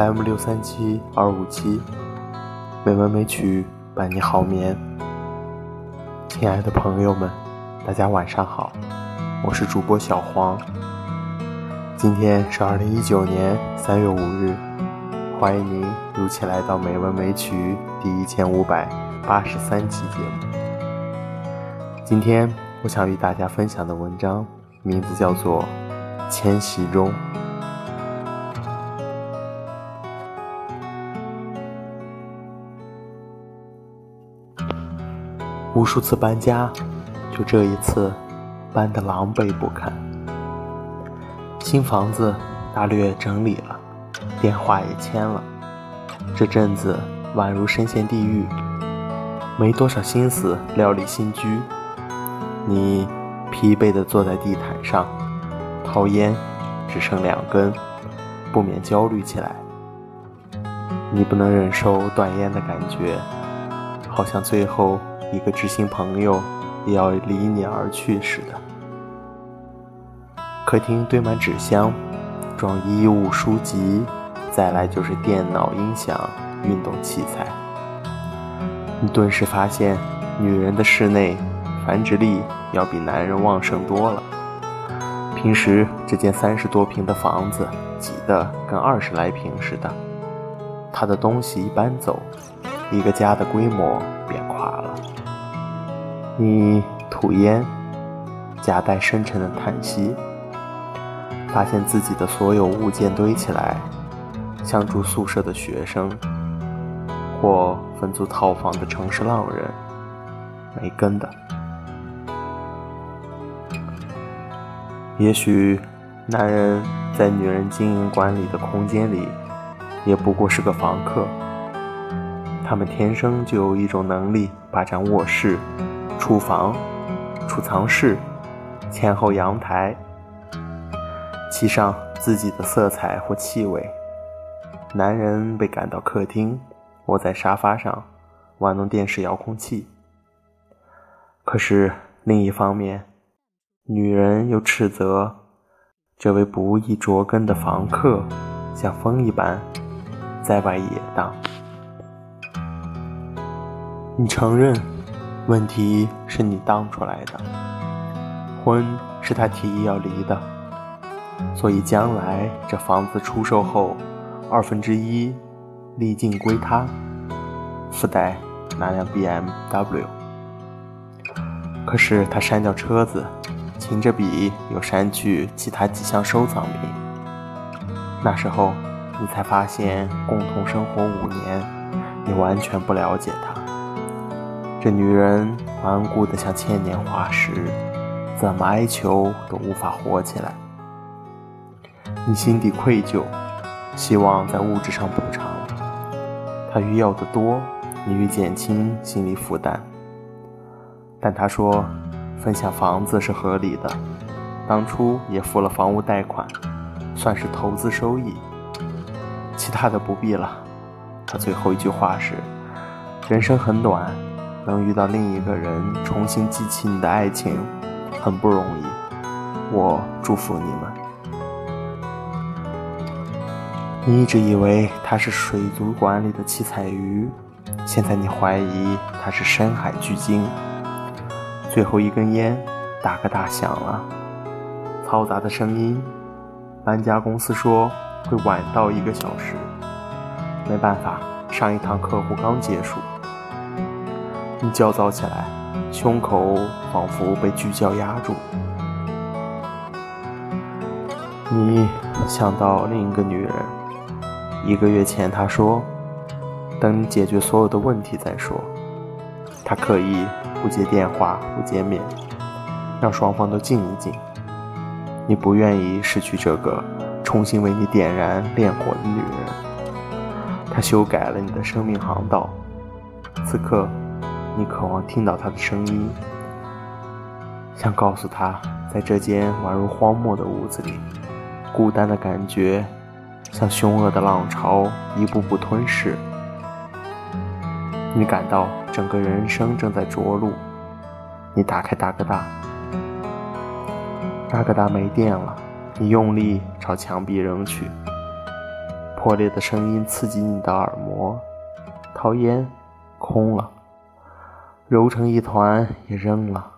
m 六三七二五七，美文美曲伴你好眠。亲爱的朋友们，大家晚上好，我是主播小黄。今天是二零一九年三月五日，欢迎您如期来到《美文美曲》第一千五百八十三期节目。今天我想与大家分享的文章名字叫做《迁徙中》。无数次搬家，就这一次，搬得狼狈不堪。新房子大略整理了，电话也签了，这阵子宛如身陷地狱，没多少心思料理新居。你疲惫地坐在地毯上，掏烟只剩两根，不免焦虑起来。你不能忍受断烟的感觉，好像最后。一个知心朋友也要离你而去似的。客厅堆满纸箱，装衣物、书籍，再来就是电脑、音响、运动器材。你顿时发现，女人的室内繁殖力要比男人旺盛多了。平时这间三十多平的房子挤得跟二十来平似的，她的东西一搬走，一个家的规模。你吐烟，夹带深沉的叹息，发现自己的所有物件堆起来，像住宿舍的学生，或分租套房的城市浪人，没根的。也许，男人在女人经营管理的空间里，也不过是个房客。他们天生就有一种能力，霸占卧室。厨房、储藏室、前后阳台，漆上自己的色彩或气味。男人被赶到客厅，窝在沙发上玩弄电视遥控器。可是另一方面，女人又斥责这位不易着根的房客，像风一般在外野荡。你承认？问题是你当出来的，婚是他提议要离的，所以将来这房子出售后，二分之一利尽归他，附带那辆 BMW。可是他删掉车子，擎着笔又删去其他几项收藏品。那时候你才发现，共同生活五年，你完全不了解他。这女人顽固的像千年化石，怎么哀求都无法活起来。你心底愧疚，希望在物质上补偿。她欲要的多，你欲减轻心理负担。但她说，分享房子是合理的，当初也付了房屋贷款，算是投资收益。其他的不必了。她最后一句话是：人生很短。能遇到另一个人，重新激起你的爱情，很不容易。我祝福你们。你一直以为他是水族馆里的七彩鱼，现在你怀疑他是深海巨鲸。最后一根烟，大个大响了，嘈杂的声音。搬家公司说会晚到一个小时。没办法，上一趟客户刚结束。你焦躁起来，胸口仿佛被巨胶压住。你想到另一个女人，一个月前她说：“等你解决所有的问题再说。”她刻意不接电话，不见面，让双方都静一静。你不愿意失去这个重新为你点燃烈火的女人。她修改了你的生命航道，此刻。你渴望听到他的声音，想告诉他，在这间宛如荒漠的屋子里，孤单的感觉像凶恶的浪潮一步步吞噬。你感到整个人生正在着陆。你打开大哥大，大哥大没电了。你用力朝墙壁扔去，破裂的声音刺激你的耳膜，掏烟，空了，揉成一团也扔了。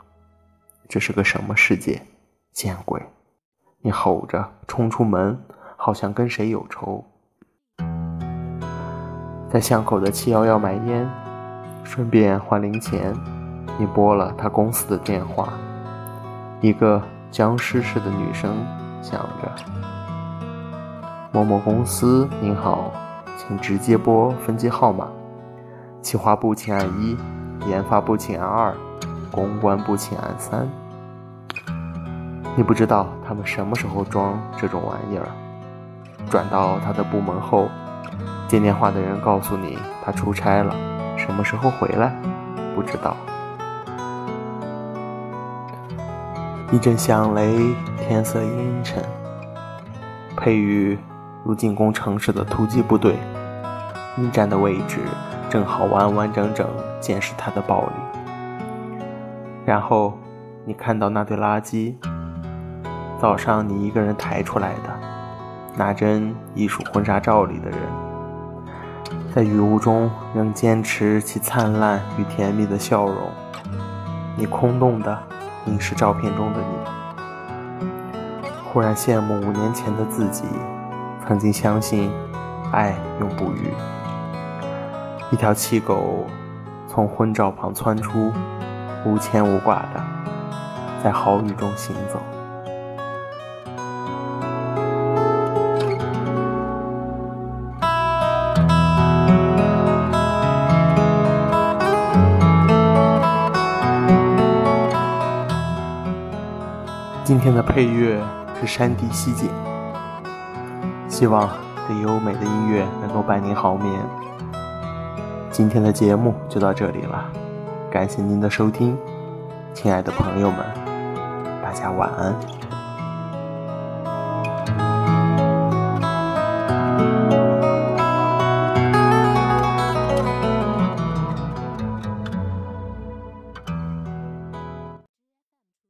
这是个什么世界？见鬼！你吼着冲出门，好像跟谁有仇。在巷口的七幺幺买烟，顺便还零钱。你拨了他公司的电话，一个僵尸似的女声响着：“某某公司，您好，请直接拨分机号码。企划部请按一，研发部请按二，公关部请按三。”你不知道他们什么时候装这种玩意儿。转到他的部门后，接电话的人告诉你他出差了，什么时候回来不知道。一阵响雷，天色阴沉。佩玉如进攻城市的突击部队，你站的位置正好完完整整见识他的暴力。然后你看到那堆垃圾。早上你一个人抬出来的那帧艺术婚纱照里的人，在雨雾中仍坚持其灿烂与甜蜜的笑容。你空洞的凝视照片中的你，忽然羡慕五年前的自己，曾经相信爱永不渝。一条气狗从婚照旁窜出，无牵无挂的在豪雨中行走。今天的配乐是山地溪景，希望这优美的音乐能够伴您好眠。今天的节目就到这里了，感谢您的收听，亲爱的朋友们，大家晚安。